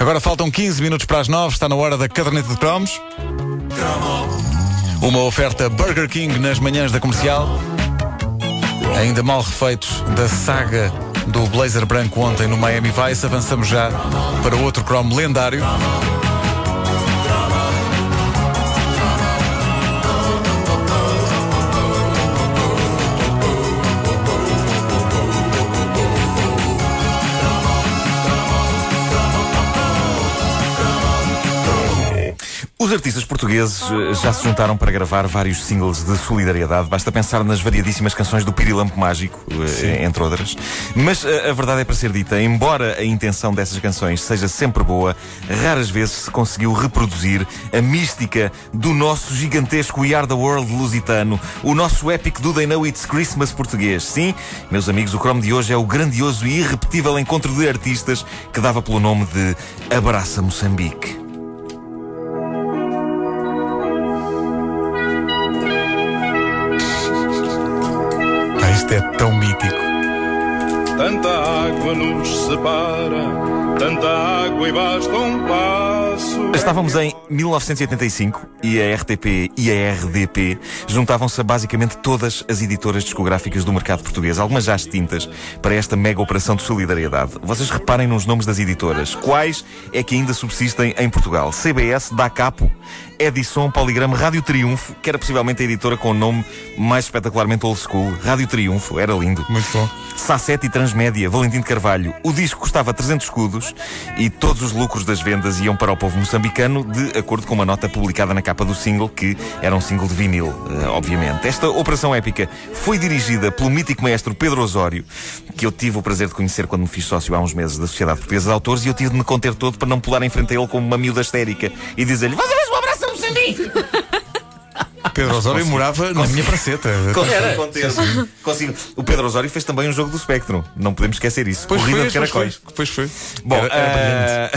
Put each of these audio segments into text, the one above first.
Agora faltam 15 minutos para as 9, está na hora da caderneta de cromos. Uma oferta Burger King nas manhãs da comercial. Ainda mal refeitos da saga do Blazer Branco ontem no Miami Vice. Avançamos já para outro cromo lendário. Os artistas portugueses eh, já se juntaram para gravar vários singles de solidariedade. Basta pensar nas variadíssimas canções do Pirilampo Mágico, eh, entre outras. Mas eh, a verdade é para ser dita, embora a intenção dessas canções seja sempre boa, raras vezes se conseguiu reproduzir a mística do nosso gigantesco We Are the World lusitano, o nosso épico Do They Know It's Christmas português. Sim, meus amigos, o cromo de hoje é o grandioso e irrepetível encontro de artistas que dava pelo nome de Abraça Moçambique. Nos separa, tanta água e basta um passo. Estávamos em 1985 e a RTP e a RDP juntavam-se a basicamente todas as editoras discográficas do mercado português, algumas já extintas, para esta mega operação de solidariedade. Vocês reparem nos nomes das editoras. Quais é que ainda subsistem em Portugal? CBS, Da Capo, Edison, Poligrama, Rádio Triunfo, que era possivelmente a editora com o nome mais espetacularmente old school. Rádio Triunfo, era lindo. Muito bom. Sasset e Transmédia, Valentim de Carvalho. O disco custava 300 escudos e todos os lucros das vendas iam para o povo moçambicano, de acordo com uma nota publicada na capa do single, que era um single de vinil, eh, obviamente. Esta operação épica foi dirigida pelo mítico maestro Pedro Osório, que eu tive o prazer de conhecer quando me fiz sócio há uns meses da Sociedade Portuguesa de Autores, e eu tive de me conter todo para não pular em frente a ele como uma miúda histérica e dizer-lhe: a ver um abraço a Moçambique! Pedro Osório morava na minha praceta. Conter. Consigo. O Pedro Osório fez também um jogo do Spectrum. Não podemos esquecer isso. Pois Corrida foi, de caracóis. Pois foi. Bom, Era- era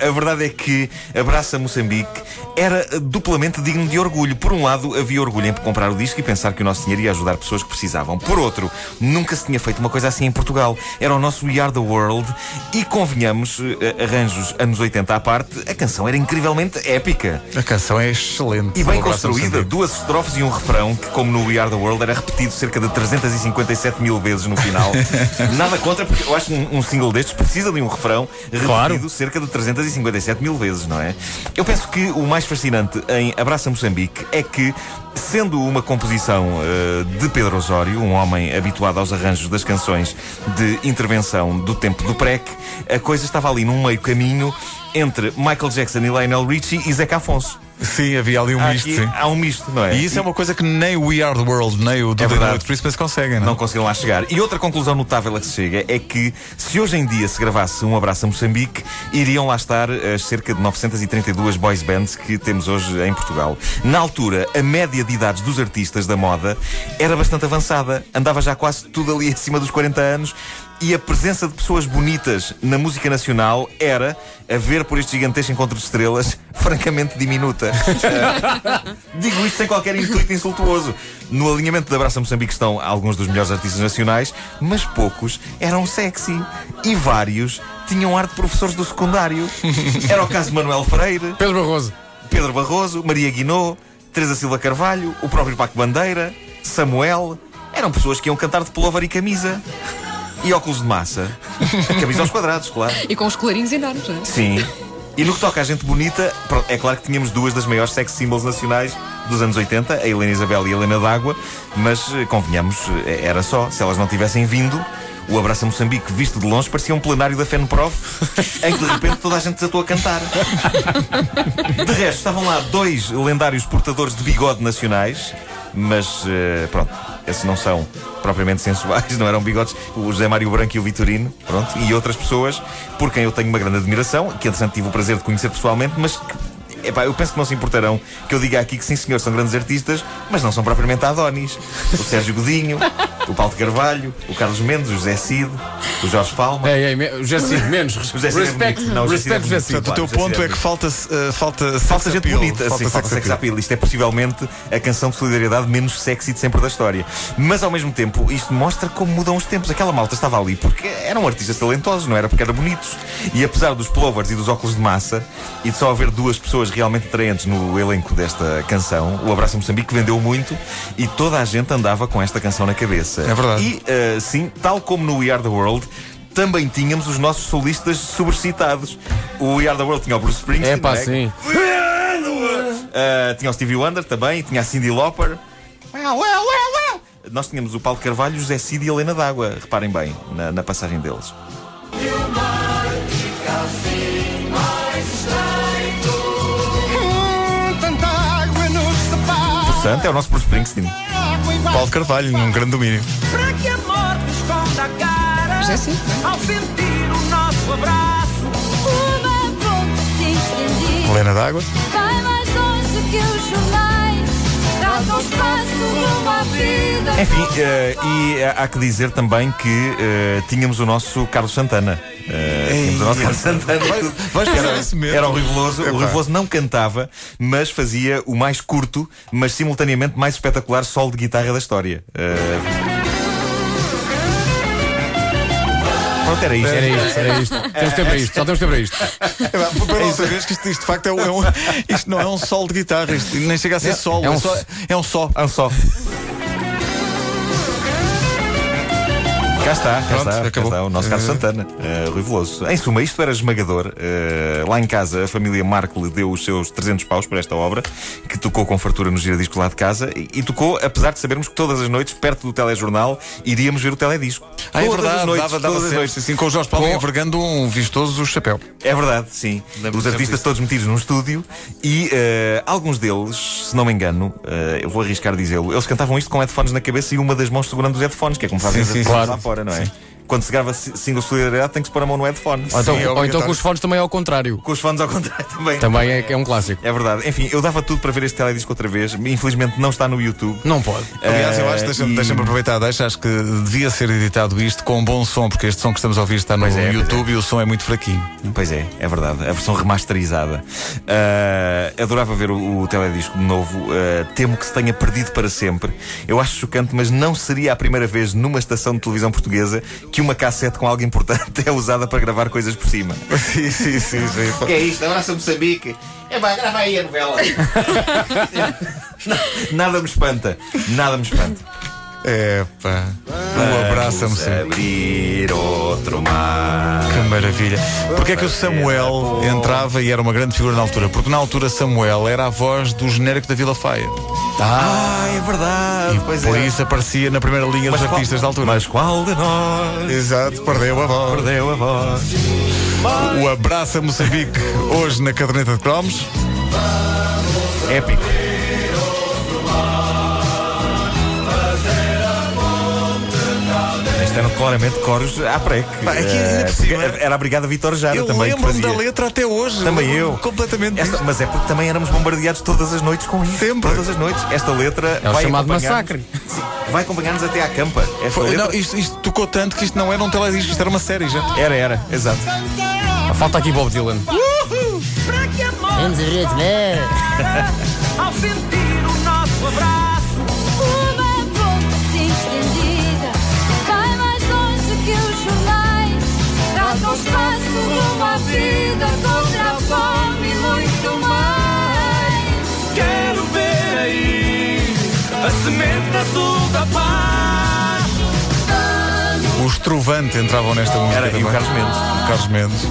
ah, a verdade é que Abraça Moçambique era duplamente digno de orgulho. Por um lado, havia orgulho em comprar o disco e pensar que o nosso dinheiro ia ajudar pessoas que precisavam. Por outro, nunca se tinha feito uma coisa assim em Portugal. Era o nosso We Are the World e, convenhamos, eh, arranjos anos 80 à parte, a canção era incrivelmente épica. A canção é excelente. E bem construída, Moçambique. Duas estrofes e um refrão que, como no We Are the World, era repetido cerca de 357 mil vezes no final. Nada contra, porque eu acho que um, um single destes precisa de um refrão repetido Claro. cerca de 357 mil vezes, não é? Eu penso que o mais fascinante em Abraça Moçambique é que, sendo uma composição eh, de Pedro Osório, um homem habituado aos arranjos das canções de intervenção do tempo do PREC, a coisa estava ali num meio caminho entre Michael Jackson e Lionel Richie e Zeca Afonso. Sim, havia ali um Há, misto. aqui- sim. há um misto, não é? E isso é uma coisa que nem o We Are the World, nem o Do É They verdade. It's Christmas conseguem, não? Não conseguiram lá chegar. E outra conclusão notável a que se chega é que, se hoje em dia se gravasse um abraço a Moçambique, iriam lá estar as cerca de 932 boys bands que temos hoje em Portugal. Na altura, a média de idades dos artistas da moda era bastante avançada. Andava já quase tudo ali acima dos 40 anos. E a presença de pessoas bonitas na música nacional era, a ver por este gigantesco encontro de estrelas, francamente diminuta. Digo isto sem qualquer intuito insultuoso. No alinhamento da Abraça Moçambique estão alguns dos melhores artistas nacionais, mas poucos eram sexy. E vários tinham ar de professores do secundário. Era o caso de Manuel Freire, Pedro Barroso. Pedro Barroso, Maria Guinot, Teresa Silva Carvalho, o próprio Paco Bandeira, Samuel. Eram pessoas que iam cantar de pullover e camisa. E óculos de massa. Camisa aos quadrados, claro. E com os colarinhos enormes, não é? Sim. E no que toca à gente bonita, pronto, é claro que tínhamos duas das maiores sex symbols nacionais dos anos 80, a Helena Isabel e a Helena D'Água, mas eh, convenhamos, eh, era só, se elas não tivessem vindo, o Abraça Moçambique visto de longe parecia um plenário da FENPROF, em que de repente toda a gente desatou a cantar. De resto, estavam lá dois lendários portadores de bigode nacionais, mas eh, pronto, esses não são propriamente sensuais, não eram bigodes, o José Mário Branco e o Vitorino, pronto, e outras pessoas por quem eu tenho uma grande admiração, que entretanto tive o prazer de conhecer pessoalmente, mas que Epá, eu penso que não se importarão que eu diga aqui que sim senhor, são grandes artistas, mas não são propriamente Adonis. O Sérgio Godinho, o Paulo de Carvalho, o Carlos Mendes, o José Cid, o Jorge Palma. Ei, me- o José Cid, menos. O José Cid é Respect, bonito. Não, o José Cid é respect, José bonito. Cid. Portanto, o teu ponto já é que falta, uh, falta, Falta sex gente appeal. bonita, falta sim, falta sex appeal. Isto é possivelmente a canção de solidariedade menos sexy de sempre da história. Mas ao mesmo tempo, isto mostra como mudam os tempos. Aquela malta estava ali porque eram artistas talentosos, não era porque eram bonitos. E apesar dos plovers e dos óculos de massa e de só haver duas pessoas realmente atraentes no elenco desta canção, o Abraço Moçambique vendeu muito e toda a gente andava com esta canção na cabeça. É verdade. E uh, sim, tal como no We Are the World. Também tínhamos os nossos solistas sobrecitados. O We Are the World tinha o Bruce Springsteen. É pá, não é? sim. Uh, tinha o Stevie Wonder também, tinha a Cindy Lauper. Well, well, well, well. Nós tínhamos o Paulo Carvalho, José Cid e Helena D'Água. Reparem bem na, na passagem deles. O Santo é o nosso Bruce Springsteen. Paulo Carvalho, num grande domínio. Para que a morte esconda a cara Já sim. Ao sentir o nosso abraço Uma ponte se estender Helena d'Água. Vai mais longe que os jornais Enfim, eh, e eh, há que dizer também que eh, tínhamos o nosso Carlos Santana. Tínhamos o nosso Carlos Santana. era, fazer isso mesmo? era o Riveloso. Epá. O Riveloso não cantava, mas fazia o mais curto, mas simultaneamente mais espetacular solo de guitarra da história. Eh, Pronto, era isto. Era isto, era isto. Temos tempo para isto, só temos tempo para isto. É, Para outra vez que isto, isto de facto é um, é um- isto não é um sol de guitarra, isto nem chega a ser solo, é é, um só, é um só. Ah, só. Cá está, cá Pronto, está, cá acabou. está, o nosso Carlos Eh. Santana, uh, Rui Veloso. Em suma, isto era esmagador. Uh, lá em casa, a família Marco lhe deu os seus 300 paus por esta obra, que tocou com fartura no giradisco lá de casa, e, e tocou, apesar de sabermos que todas as noites, perto do telejornal, iríamos ver o teledisco. Ah, é Todas as verdade, noites, dava, dava todas as noites. assim, com o Jorge Paulo Com- envergando um vistoso chapéu. É verdade, sim. Os artistas todos metidos num estúdio e eh, alguns deles, se não me engano, eu vou arriscar dizê-lo, eles cantavam isto com headphones na cabeça e uma das mãos segurando os headphones, que é como fazem Sim, sim, claro. lá fora, não é? Quando se grava si- single solidariedade tem que se pôr a mão no headphone. Ou então, Sim, é ou então com os fones também é ao contrário. Com os fones ao contrário também. Também é, é um clássico. É verdade. Enfim, eu dava tudo para ver este teledisco outra vez. Infelizmente não está no YouTube. Não pode. Aliás, eu Eh, acho, deixa-me e- deixa aproveitar, deixa, acho que devia ser editado isto com um bom som, porque este som que estamos a ouvir está no é, pois YouTube e o som é muito fraquinho. Pois é, é verdade. A versão remasterizada. Ah, adorava ver o, o teledisco de novo. Ah, temo que se tenha perdido para sempre. Eu acho chocante, mas não seria a primeira vez numa estação de televisão portuguesa que uma cassete com algo importante é usada para gravar coisas por cima. sim, sim, sim. sim. que é isto? Abraça Moçambique. É pá, grava aí a novela. Nada me espanta. Nada me espanta. É pá. Um abraço a Vamos você. abrir outro mar. Que maravilha. Porque é que o Samuel entrava e era uma grande figura na altura? Porque na altura Samuel era a voz do genérico da Vila Faia. Ah, é verdade. E pois por é. isso aparecia na primeira linha dos qual- artistas da altura. Mas qual de nós Exato, perdeu a voz. perdeu a voz? O Abraça Moçambique, hoje na caderneta de cromos. Épico. Eram claramente coros à prec. Pá, aqui, ainda por cima- porque era a Brigada Vitor Jara Eu também que lembro-me da letra até hoje. Também eu. Completamente Esta- mas é porque também éramos bombardeados todas as noites com isso. Sempre. Todas as noites. Esta letra É o vai chamado massacre. Sim, vai acompanhar-nos até à campa. Esta Foi- letra. não, isto, isto tocou tanto que isto não era um teledisco, isto era uma série já. Era, era, exato. Falta aqui Bob Dylan. Que a morte Ao sentir azul da paz O Estrovante entravam nesta música. Era, e o também. Carlos Mendes. O Carlos Mendes.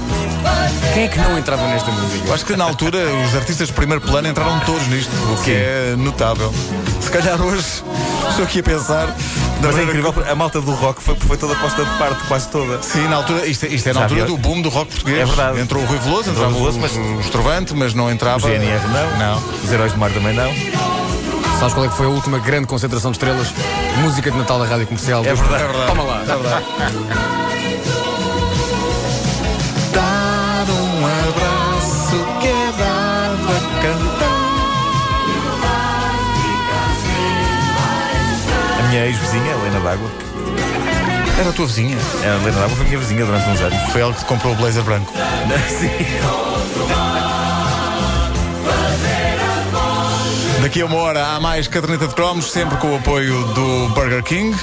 Quem é que não entrava nesta música? Eu acho que na altura os artistas de primeiro plano entraram todos nisto, o que é notável. Se calhar hoje estou aqui a pensar Mas é incrível, a malta do rock foi, foi toda posta de parte, quase toda. que- Sim, na altura, isto, isto é na Já altura havia- do boom do rock português. É verdade. Entrou o Rui Veloso, Entrou entrava o Veloso, o, mas- o Estrovante, mas não entrava. O GNR não. Não. Os Heróis do Mar também não. Sabes qual é que foi a última grande concentração de estrelas? Música de Natal da Rádio Comercial. É verdade, é verdade. Toma lá. Dar um abraço que é dado a cantar. A minha ex-vizinha, Helena d'Água. Era a tua vizinha. A Helena d'Água foi minha vizinha durante uns anos. Foi ela que te comprou o blazer branco. Sim. Daqui a uma hora há mais caderneta de cromos, sempre com o apoio do Burger King.